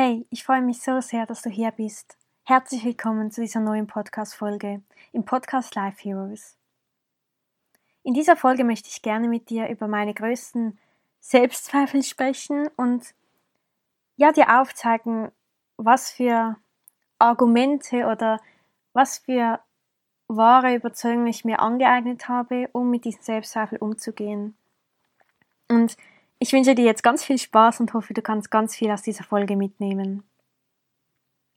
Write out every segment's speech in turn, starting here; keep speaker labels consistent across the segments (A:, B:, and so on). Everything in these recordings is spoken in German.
A: Hey, ich freue mich so sehr, dass du hier bist. Herzlich willkommen zu dieser neuen Podcast-Folge im Podcast Life Heroes. In dieser Folge möchte ich gerne mit dir über meine größten Selbstzweifel sprechen und ja, dir aufzeigen, was für Argumente oder was für wahre Überzeugungen ich mir angeeignet habe, um mit diesen Selbstzweifeln umzugehen. Und ich wünsche dir jetzt ganz viel Spaß und hoffe, du kannst ganz viel aus dieser Folge mitnehmen.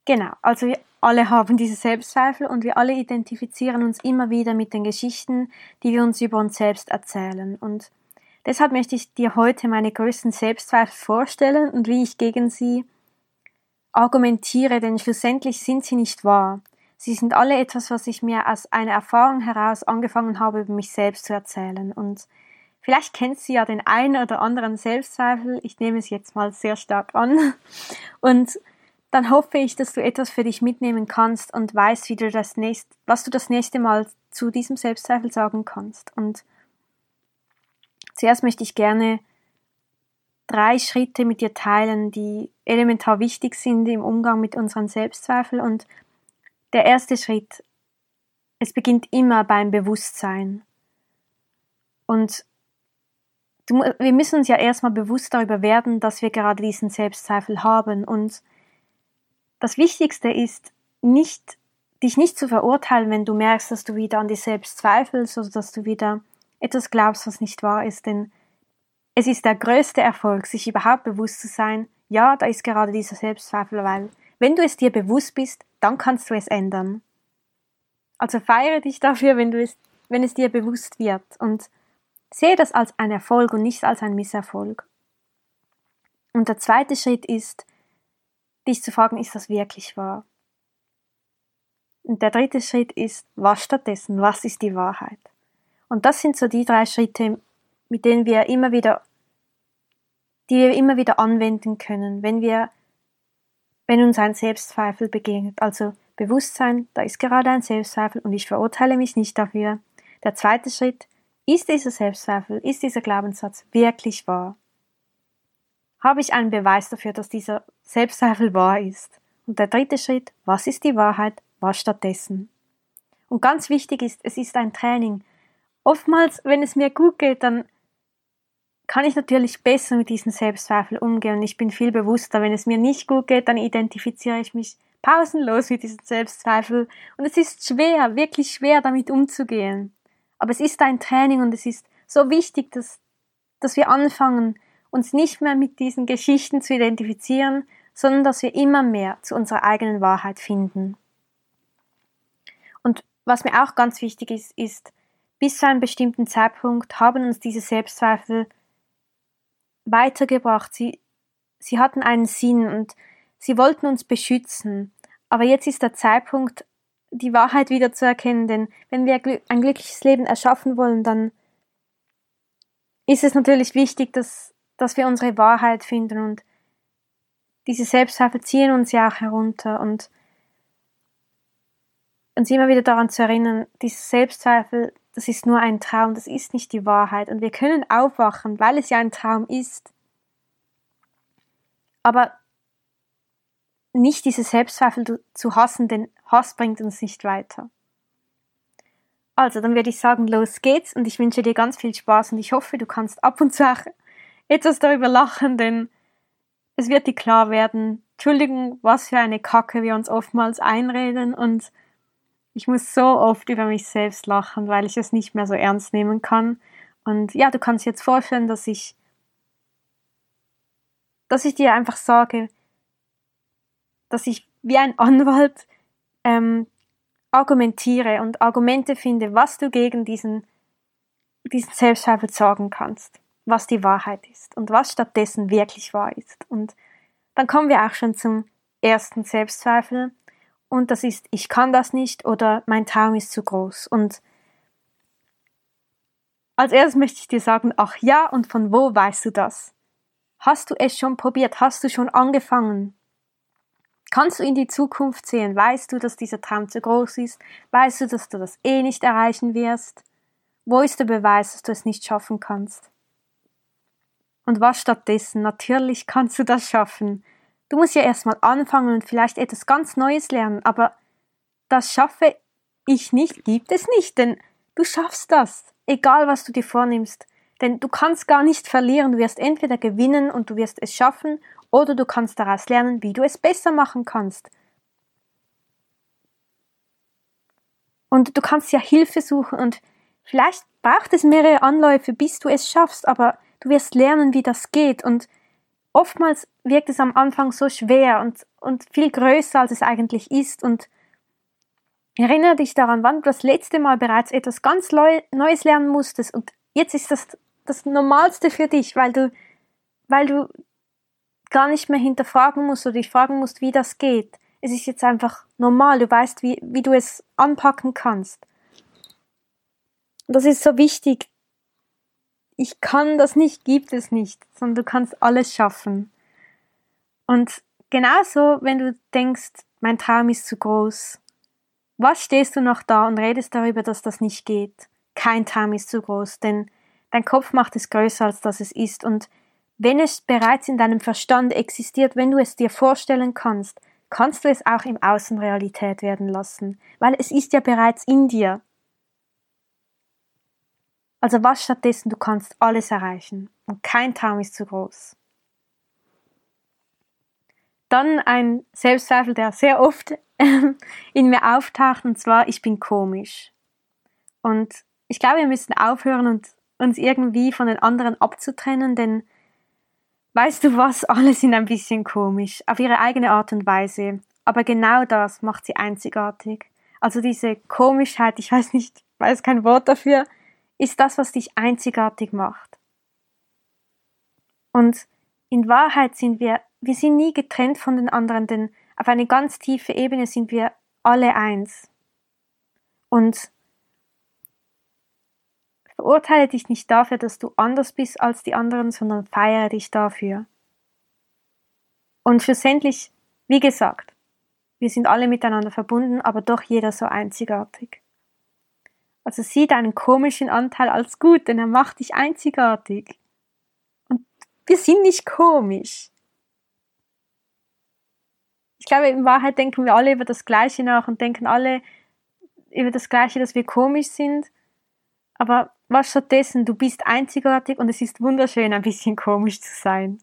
A: Genau, also wir alle haben diese Selbstzweifel und wir alle identifizieren uns immer wieder mit den Geschichten, die wir uns über uns selbst erzählen. Und deshalb möchte ich dir heute meine größten Selbstzweifel vorstellen und wie ich gegen sie argumentiere, denn schlussendlich sind sie nicht wahr. Sie sind alle etwas, was ich mir aus einer Erfahrung heraus angefangen habe, über mich selbst zu erzählen. Und Vielleicht kennst du ja den einen oder anderen Selbstzweifel. Ich nehme es jetzt mal sehr stark an. Und dann hoffe ich, dass du etwas für dich mitnehmen kannst und weißt, wie du das nächste, was du das nächste Mal zu diesem Selbstzweifel sagen kannst. Und zuerst möchte ich gerne drei Schritte mit dir teilen, die elementar wichtig sind im Umgang mit unseren Selbstzweifeln. Und der erste Schritt, es beginnt immer beim Bewusstsein. Und wir müssen uns ja erstmal bewusst darüber werden, dass wir gerade diesen Selbstzweifel haben. Und das Wichtigste ist, nicht, dich nicht zu verurteilen, wenn du merkst, dass du wieder an dir selbst zweifelst oder dass du wieder etwas glaubst, was nicht wahr ist. Denn es ist der größte Erfolg, sich überhaupt bewusst zu sein, ja, da ist gerade dieser Selbstzweifel, weil wenn du es dir bewusst bist, dann kannst du es ändern. Also feiere dich dafür, wenn du es, wenn es dir bewusst wird. Und Sehe das als ein Erfolg und nicht als ein Misserfolg. Und der zweite Schritt ist, dich zu fragen, ist das wirklich wahr? Und der dritte Schritt ist, was stattdessen, was ist die Wahrheit? Und das sind so die drei Schritte, mit denen wir immer wieder, die wir immer wieder anwenden können, wenn wir, wenn uns ein Selbstzweifel begegnet. Also Bewusstsein, da ist gerade ein Selbstzweifel und ich verurteile mich nicht dafür. Der zweite Schritt, ist dieser Selbstzweifel, ist dieser Glaubenssatz wirklich wahr? Habe ich einen Beweis dafür, dass dieser Selbstzweifel wahr ist? Und der dritte Schritt, was ist die Wahrheit, was stattdessen? Und ganz wichtig ist, es ist ein Training. Oftmals, wenn es mir gut geht, dann kann ich natürlich besser mit diesen Selbstzweifel umgehen und ich bin viel bewusster. Wenn es mir nicht gut geht, dann identifiziere ich mich pausenlos mit diesen Selbstzweifel und es ist schwer, wirklich schwer damit umzugehen. Aber es ist ein Training und es ist so wichtig, dass, dass wir anfangen, uns nicht mehr mit diesen Geschichten zu identifizieren, sondern dass wir immer mehr zu unserer eigenen Wahrheit finden. Und was mir auch ganz wichtig ist, ist, bis zu einem bestimmten Zeitpunkt haben uns diese Selbstzweifel weitergebracht. Sie, sie hatten einen Sinn und sie wollten uns beschützen. Aber jetzt ist der Zeitpunkt, die Wahrheit wieder zu erkennen, denn wenn wir ein glückliches Leben erschaffen wollen, dann ist es natürlich wichtig, dass, dass wir unsere Wahrheit finden und diese Selbstzweifel ziehen uns ja auch herunter und uns immer wieder daran zu erinnern, diese Selbstzweifel, das ist nur ein Traum, das ist nicht die Wahrheit und wir können aufwachen, weil es ja ein Traum ist. Aber nicht diese Selbstzweifel zu hassen, denn Hass bringt uns nicht weiter. Also, dann würde ich sagen, los geht's und ich wünsche dir ganz viel Spaß und ich hoffe, du kannst ab und zu auch etwas darüber lachen, denn es wird dir klar werden, Entschuldigung, was für eine Kacke wir uns oftmals einreden und ich muss so oft über mich selbst lachen, weil ich es nicht mehr so ernst nehmen kann. Und ja, du kannst jetzt vorstellen, dass ich, dass ich dir einfach sage, dass ich wie ein Anwalt ähm, argumentiere und Argumente finde, was du gegen diesen, diesen Selbstzweifel sagen kannst, was die Wahrheit ist und was stattdessen wirklich wahr ist. Und dann kommen wir auch schon zum ersten Selbstzweifel. Und das ist, ich kann das nicht oder mein Traum ist zu groß. Und als erstes möchte ich dir sagen, ach ja, und von wo weißt du das? Hast du es schon probiert? Hast du schon angefangen? Kannst du in die Zukunft sehen? Weißt du, dass dieser Traum zu groß ist? Weißt du, dass du das eh nicht erreichen wirst? Wo ist der Beweis, dass du es nicht schaffen kannst? Und was stattdessen? Natürlich kannst du das schaffen. Du musst ja erstmal anfangen und vielleicht etwas ganz Neues lernen, aber das schaffe ich nicht, gibt es nicht, denn du schaffst das, egal was du dir vornimmst. Denn du kannst gar nicht verlieren, du wirst entweder gewinnen und du wirst es schaffen, oder du kannst daraus lernen, wie du es besser machen kannst. Und du kannst ja Hilfe suchen und vielleicht braucht es mehrere Anläufe, bis du es schaffst, aber du wirst lernen, wie das geht. Und oftmals wirkt es am Anfang so schwer und, und viel größer, als es eigentlich ist. Und erinnere dich daran, wann du das letzte Mal bereits etwas ganz Neues lernen musstest. Und jetzt ist das das Normalste für dich, weil du, weil du gar nicht mehr hinterfragen musst oder dich fragen musst, wie das geht. Es ist jetzt einfach normal, du weißt, wie, wie du es anpacken kannst. Das ist so wichtig. Ich kann das nicht, gibt es nicht, sondern du kannst alles schaffen. Und genauso, wenn du denkst, mein Traum ist zu groß, was stehst du noch da und redest darüber, dass das nicht geht? Kein Traum ist zu groß, denn Dein Kopf macht es größer, als das es ist. Und wenn es bereits in deinem Verstand existiert, wenn du es dir vorstellen kannst, kannst du es auch im Außen Realität werden lassen, weil es ist ja bereits in dir. Also was stattdessen, du kannst alles erreichen und kein Traum ist zu groß. Dann ein Selbstzweifel, der sehr oft in mir auftaucht, und zwar, ich bin komisch. Und ich glaube, wir müssen aufhören und uns irgendwie von den anderen abzutrennen, denn weißt du was, alle sind ein bisschen komisch, auf ihre eigene Art und Weise, aber genau das macht sie einzigartig. Also diese Komischheit, ich weiß nicht, weiß kein Wort dafür, ist das, was dich einzigartig macht. Und in Wahrheit sind wir, wir sind nie getrennt von den anderen, denn auf eine ganz tiefe Ebene sind wir alle eins. Und Verurteile dich nicht dafür, dass du anders bist als die anderen, sondern feiere dich dafür. Und schlussendlich, wie gesagt, wir sind alle miteinander verbunden, aber doch jeder so einzigartig. Also sieh deinen komischen Anteil als gut, denn er macht dich einzigartig. Und wir sind nicht komisch. Ich glaube, in Wahrheit denken wir alle über das Gleiche nach und denken alle über das Gleiche, dass wir komisch sind. Aber was stattdessen, du bist einzigartig und es ist wunderschön, ein bisschen komisch zu sein.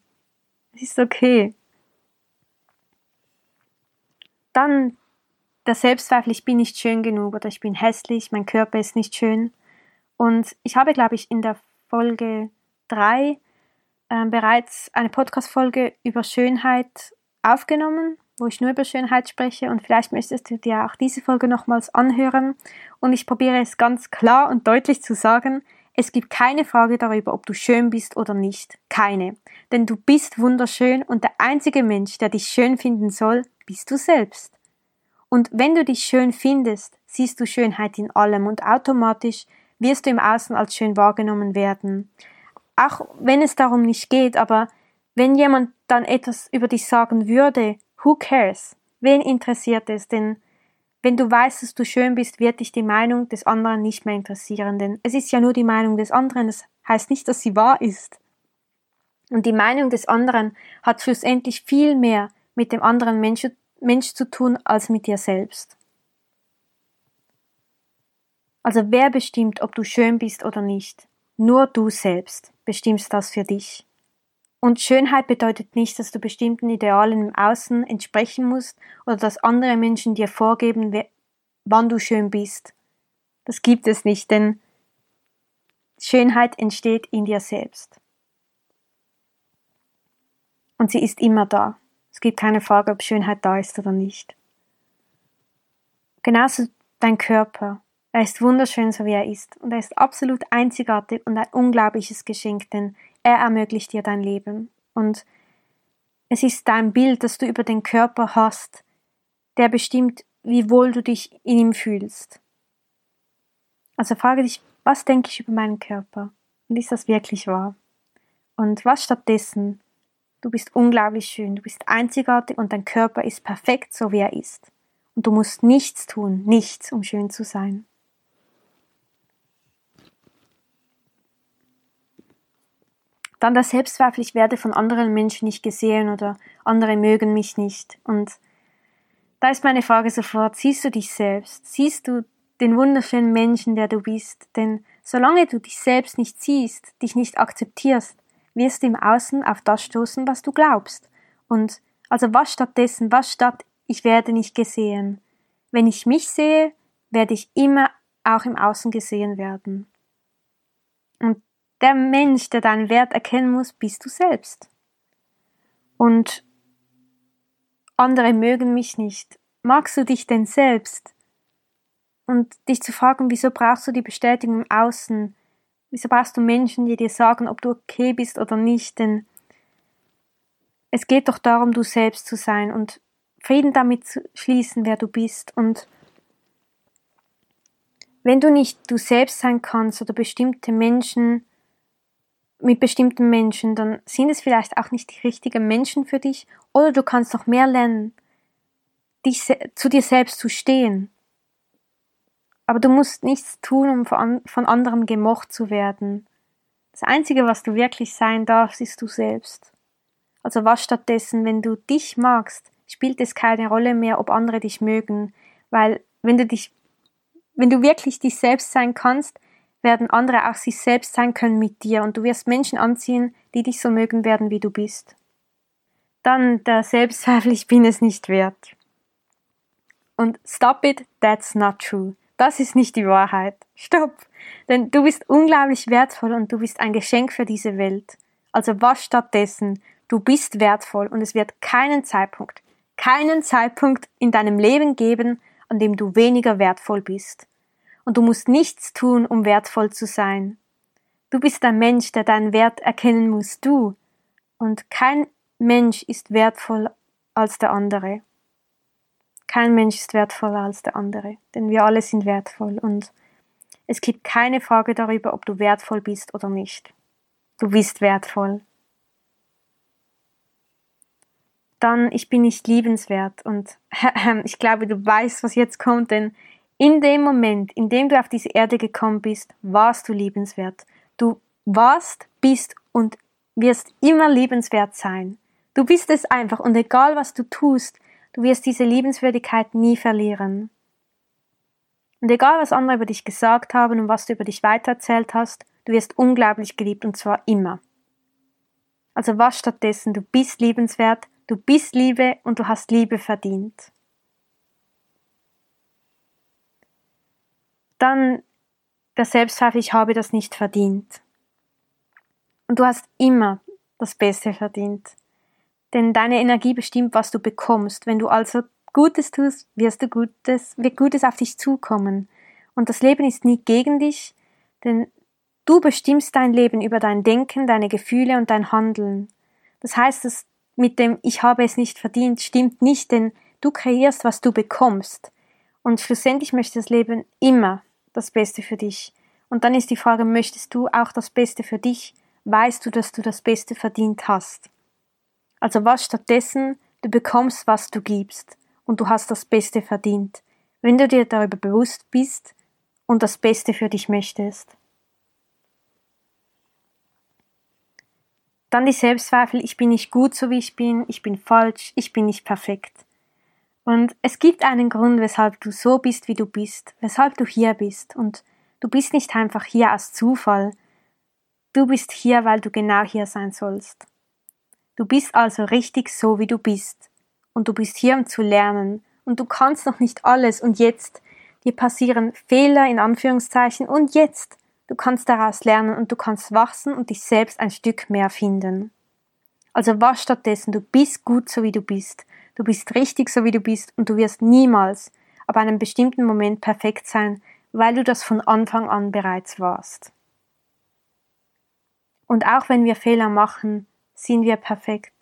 A: Es ist okay. Dann der Selbstzweifel, ich bin nicht schön genug oder ich bin hässlich, mein Körper ist nicht schön. Und ich habe, glaube ich, in der Folge 3 äh, bereits eine Podcast-Folge über Schönheit aufgenommen wo ich nur über Schönheit spreche und vielleicht möchtest du dir auch diese Folge nochmals anhören und ich probiere es ganz klar und deutlich zu sagen, es gibt keine Frage darüber, ob du schön bist oder nicht. Keine. Denn du bist wunderschön und der einzige Mensch, der dich schön finden soll, bist du selbst. Und wenn du dich schön findest, siehst du Schönheit in allem und automatisch wirst du im Außen als schön wahrgenommen werden. Auch wenn es darum nicht geht, aber wenn jemand dann etwas über dich sagen würde, Who cares? Wen interessiert es? Denn wenn du weißt, dass du schön bist, wird dich die Meinung des anderen nicht mehr interessieren, denn es ist ja nur die Meinung des anderen, es heißt nicht, dass sie wahr ist. Und die Meinung des anderen hat schlussendlich viel mehr mit dem anderen Mensch, Mensch zu tun als mit dir selbst. Also wer bestimmt, ob du schön bist oder nicht? Nur du selbst bestimmst das für dich. Und Schönheit bedeutet nicht, dass du bestimmten Idealen im Außen entsprechen musst oder dass andere Menschen dir vorgeben, wann du schön bist. Das gibt es nicht, denn Schönheit entsteht in dir selbst. Und sie ist immer da. Es gibt keine Frage, ob Schönheit da ist oder nicht. Genauso dein Körper. Er ist wunderschön, so wie er ist. Und er ist absolut einzigartig und ein unglaubliches Geschenk, denn er ermöglicht dir dein Leben. Und Es ist dein Bild, das du über den Körper hast, der bestimmt, wie wohl du dich in ihm fühlst. Also frage dich, was denke ich über meinen Körper? Und ist das wirklich wahr? Und was stattdessen? Du bist unglaublich schön, du bist einzigartig und dein Körper ist perfekt, so wie er ist. Und du musst nichts tun, nichts, um schön zu sein. Dann der Selbstzweifel, ich werde von anderen Menschen nicht gesehen oder andere mögen mich nicht. Und da ist meine Frage sofort, siehst du dich selbst? Siehst du den wunderschönen Menschen, der du bist? Denn solange du dich selbst nicht siehst, dich nicht akzeptierst, wirst du im Außen auf das stoßen, was du glaubst. Und also was stattdessen, was statt ich werde nicht gesehen? Wenn ich mich sehe, werde ich immer auch im Außen gesehen werden. Und der Mensch, der deinen Wert erkennen muss, bist du selbst. Und andere mögen mich nicht. Magst du dich denn selbst? Und dich zu fragen, wieso brauchst du die Bestätigung im Außen? Wieso brauchst du Menschen, die dir sagen, ob du okay bist oder nicht? Denn es geht doch darum, du selbst zu sein und Frieden damit zu schließen, wer du bist. Und wenn du nicht du selbst sein kannst oder bestimmte Menschen mit bestimmten Menschen, dann sind es vielleicht auch nicht die richtigen Menschen für dich oder du kannst noch mehr lernen, dich zu dir selbst zu stehen. Aber du musst nichts tun, um von, anderem gemocht zu werden. Das Einzige, was du wirklich sein darfst, ist du selbst. Also was stattdessen, wenn du dich magst, spielt es keine Rolle mehr, ob andere dich mögen, weil wenn du dich, wenn du wirklich dich selbst sein kannst, werden andere auch sich selbst sein können mit dir und du wirst Menschen anziehen, die dich so mögen werden, wie du bist. Dann der Selbstzweifel, ich bin es nicht wert. Und stop it, that's not true. Das ist nicht die Wahrheit. Stopp! Denn du bist unglaublich wertvoll und du bist ein Geschenk für diese Welt. Also was stattdessen? Du bist wertvoll und es wird keinen Zeitpunkt, keinen Zeitpunkt in deinem Leben geben, an dem du weniger wertvoll bist und du musst nichts tun, um wertvoll zu sein. Du bist ein Mensch, der deinen Wert erkennen muss, du. Und kein Mensch ist wertvoll als der andere. Kein Mensch ist wertvoller als der andere, denn wir alle sind wertvoll und es gibt keine Frage darüber, ob du wertvoll bist oder nicht. Du bist wertvoll. Dann, ich bin nicht liebenswert und ich glaube, du weißt, was jetzt kommt, denn in dem Moment, in dem du auf diese Erde gekommen bist, warst du liebenswert. Du warst, bist und wirst immer liebenswert sein. Du bist es einfach und egal was du tust, du wirst diese Liebenswürdigkeit nie verlieren. Und egal was andere über dich gesagt haben und was du über dich weitererzählt hast, du wirst unglaublich geliebt und zwar immer. Also was stattdessen, du bist liebenswert, du bist Liebe und du hast Liebe verdient. Dann der Selbstzweifel, ich habe das nicht verdient. Und du hast immer das Beste verdient. Denn deine Energie bestimmt, was du bekommst. Wenn du also Gutes tust, wirst du Gutes, wird Gutes auf dich zukommen. Und das Leben ist nie gegen dich, denn du bestimmst dein Leben über dein Denken, deine Gefühle und dein Handeln. Das heißt, dass mit dem Ich habe es nicht verdient stimmt nicht, denn du kreierst, was du bekommst. Und schlussendlich möchte das Leben immer das Beste für dich. Und dann ist die Frage, möchtest du auch das Beste für dich? Weißt du, dass du das Beste verdient hast? Also was stattdessen? Du bekommst, was du gibst. Und du hast das Beste verdient. Wenn du dir darüber bewusst bist und das Beste für dich möchtest. Dann die Selbstzweifel, ich bin nicht gut so wie ich bin, ich bin falsch, ich bin nicht perfekt. Und es gibt einen Grund, weshalb du so bist, wie du bist, weshalb du hier bist. Und du bist nicht einfach hier aus Zufall. Du bist hier, weil du genau hier sein sollst. Du bist also richtig so, wie du bist. Und du bist hier, um zu lernen. Und du kannst noch nicht alles. Und jetzt, dir passieren Fehler in Anführungszeichen. Und jetzt, du kannst daraus lernen und du kannst wachsen und dich selbst ein Stück mehr finden. Also was stattdessen, du bist gut so, wie du bist. Du bist richtig so wie du bist und du wirst niemals ab einem bestimmten Moment perfekt sein, weil du das von Anfang an bereits warst. Und auch wenn wir Fehler machen, sind wir perfekt.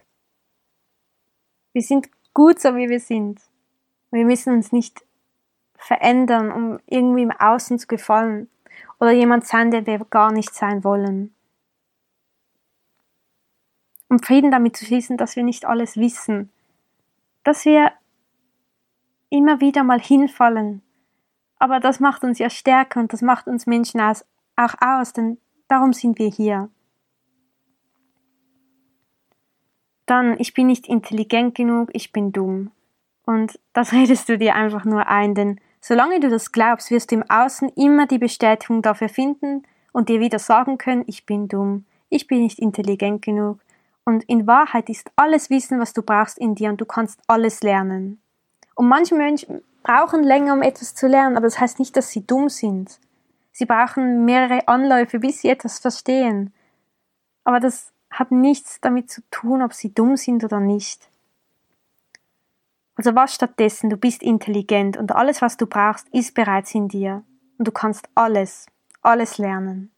A: Wir sind gut so, wie wir sind. Wir müssen uns nicht verändern, um irgendwie im Außen zu gefallen oder jemand sein, der wir gar nicht sein wollen. Um Frieden damit zu schließen, dass wir nicht alles wissen, dass wir immer wieder mal hinfallen. Aber das macht uns ja stärker und das macht uns Menschen auch aus, denn darum sind wir hier. Dann, ich bin nicht intelligent genug, ich bin dumm. Und das redest du dir einfach nur ein, denn solange du das glaubst, wirst du im Außen immer die Bestätigung dafür finden und dir wieder sagen können, ich bin dumm, ich bin nicht intelligent genug. Und in Wahrheit ist alles Wissen, was du brauchst, in dir und du kannst alles lernen. Und manche Menschen brauchen länger, um etwas zu lernen, aber das heißt nicht, dass sie dumm sind. Sie brauchen mehrere Anläufe, bis sie etwas verstehen. Aber das hat nichts damit zu tun, ob sie dumm sind oder nicht. Also was stattdessen, du bist intelligent und alles, was du brauchst, ist bereits in dir. Und du kannst alles, alles lernen.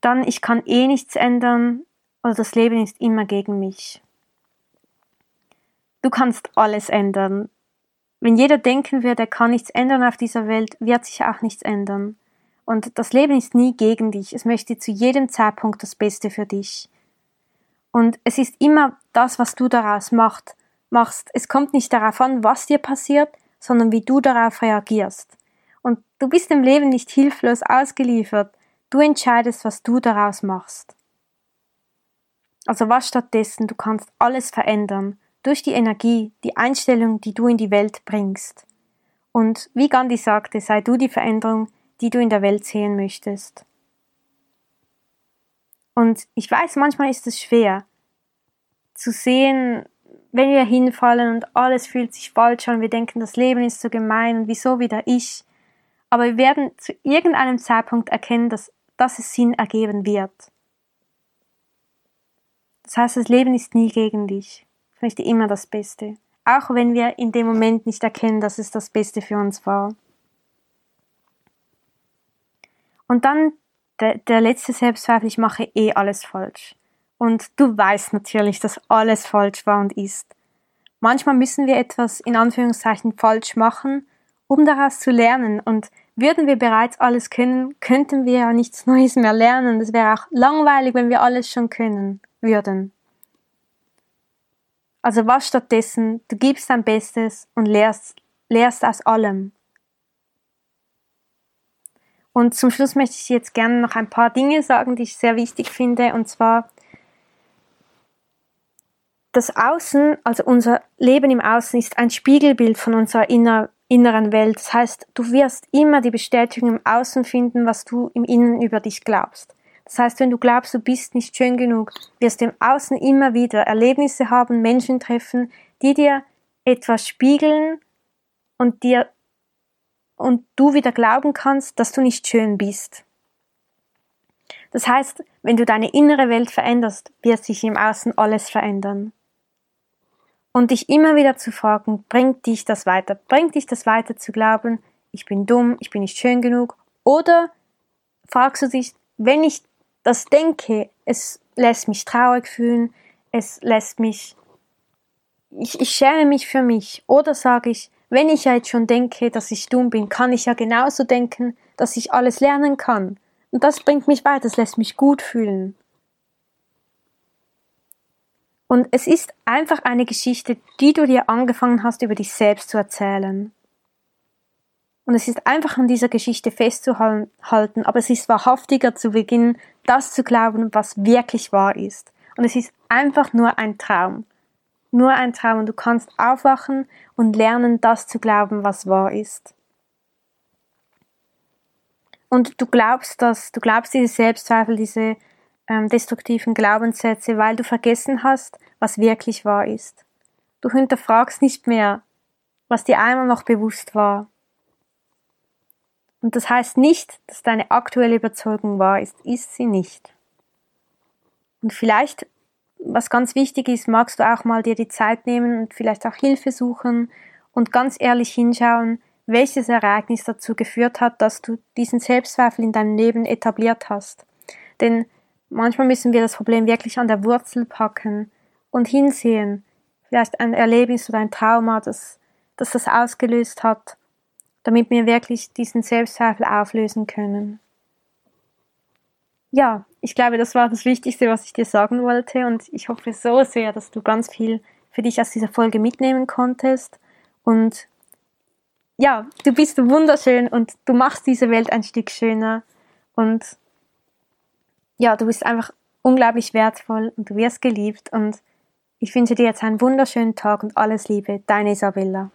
A: Dann, ich kann eh nichts ändern oder das Leben ist immer gegen mich. Du kannst alles ändern. Wenn jeder denken würde, er kann nichts ändern auf dieser Welt, wird sich auch nichts ändern. Und das Leben ist nie gegen dich. Es möchte zu jedem Zeitpunkt das Beste für dich. Und es ist immer das, was du daraus macht, machst. Es kommt nicht darauf an, was dir passiert, sondern wie du darauf reagierst. Und du bist dem Leben nicht hilflos ausgeliefert. Du entscheidest, was du daraus machst. Also was stattdessen? Du kannst alles verändern durch die Energie, die Einstellung, die du in die Welt bringst. Und wie Gandhi sagte, sei du die Veränderung, die du in der Welt sehen möchtest. Und ich weiß, manchmal ist es schwer zu sehen, wenn wir hinfallen und alles fühlt sich falsch an, wir denken, das Leben ist so gemein und wieso wieder ich. Aber wir werden zu irgendeinem Zeitpunkt erkennen, dass, dass es Sinn ergeben wird. Das heißt, das Leben ist nie gegen dich. Es möchte immer das Beste. Auch wenn wir in dem Moment nicht erkennen, dass es das Beste für uns war. Und dann der, der letzte Selbstzweifel, ich mache eh alles falsch. Und du weißt natürlich, dass alles falsch war und ist. Manchmal müssen wir etwas in Anführungszeichen falsch machen, um daraus zu lernen. Und würden wir bereits alles können, könnten wir ja nichts Neues mehr lernen. Es wäre auch langweilig, wenn wir alles schon können würden. Also was stattdessen? Du gibst dein Bestes und lehrst, lehrst aus allem. Und zum Schluss möchte ich jetzt gerne noch ein paar Dinge sagen, die ich sehr wichtig finde. Und zwar, das Außen, also unser Leben im Außen ist ein Spiegelbild von unserer inner, inneren Welt. Das heißt, du wirst immer die Bestätigung im Außen finden, was du im Innen über dich glaubst. Das heißt, wenn du glaubst, du bist nicht schön genug, wirst du im Außen immer wieder Erlebnisse haben, Menschen treffen, die dir etwas spiegeln und dir und du wieder glauben kannst, dass du nicht schön bist. Das heißt, wenn du deine innere Welt veränderst, wird sich im Außen alles verändern. Und dich immer wieder zu fragen, bringt dich das weiter? Bringt dich das weiter zu glauben, ich bin dumm, ich bin nicht schön genug? Oder fragst du dich, wenn ich das denke, es lässt mich traurig fühlen, es lässt mich, ich, ich schäme mich für mich. Oder sage ich, wenn ich ja jetzt schon denke, dass ich dumm bin, kann ich ja genauso denken, dass ich alles lernen kann. Und das bringt mich weiter, das lässt mich gut fühlen. Und es ist einfach eine Geschichte, die du dir angefangen hast, über dich selbst zu erzählen. Und es ist einfach an dieser Geschichte festzuhalten, aber es ist wahrhaftiger zu beginnen, das zu glauben, was wirklich wahr ist. Und es ist einfach nur ein Traum nur ein Traum und du kannst aufwachen und lernen, das zu glauben, was wahr ist. Und du glaubst das, du glaubst diese Selbstzweifel, diese ähm, destruktiven Glaubenssätze, weil du vergessen hast, was wirklich wahr ist. Du hinterfragst nicht mehr, was dir einmal noch bewusst war. Und das heißt nicht, dass deine aktuelle Überzeugung wahr ist, ist sie nicht. Und vielleicht was ganz wichtig ist, magst du auch mal dir die Zeit nehmen und vielleicht auch Hilfe suchen und ganz ehrlich hinschauen, welches Ereignis dazu geführt hat, dass du diesen Selbstzweifel in deinem Leben etabliert hast. Denn manchmal müssen wir das Problem wirklich an der Wurzel packen und hinsehen. Vielleicht ein Erlebnis oder ein Trauma, das, das das ausgelöst hat, damit wir wirklich diesen Selbstzweifel auflösen können. Ja, ich glaube, das war das Wichtigste, was ich dir sagen wollte und ich hoffe so sehr, dass du ganz viel für dich aus dieser Folge mitnehmen konntest und ja, du bist wunderschön und du machst diese Welt ein Stück schöner und ja, du bist einfach unglaublich wertvoll und du wirst geliebt und ich wünsche dir jetzt einen wunderschönen Tag und alles Liebe, deine Isabella.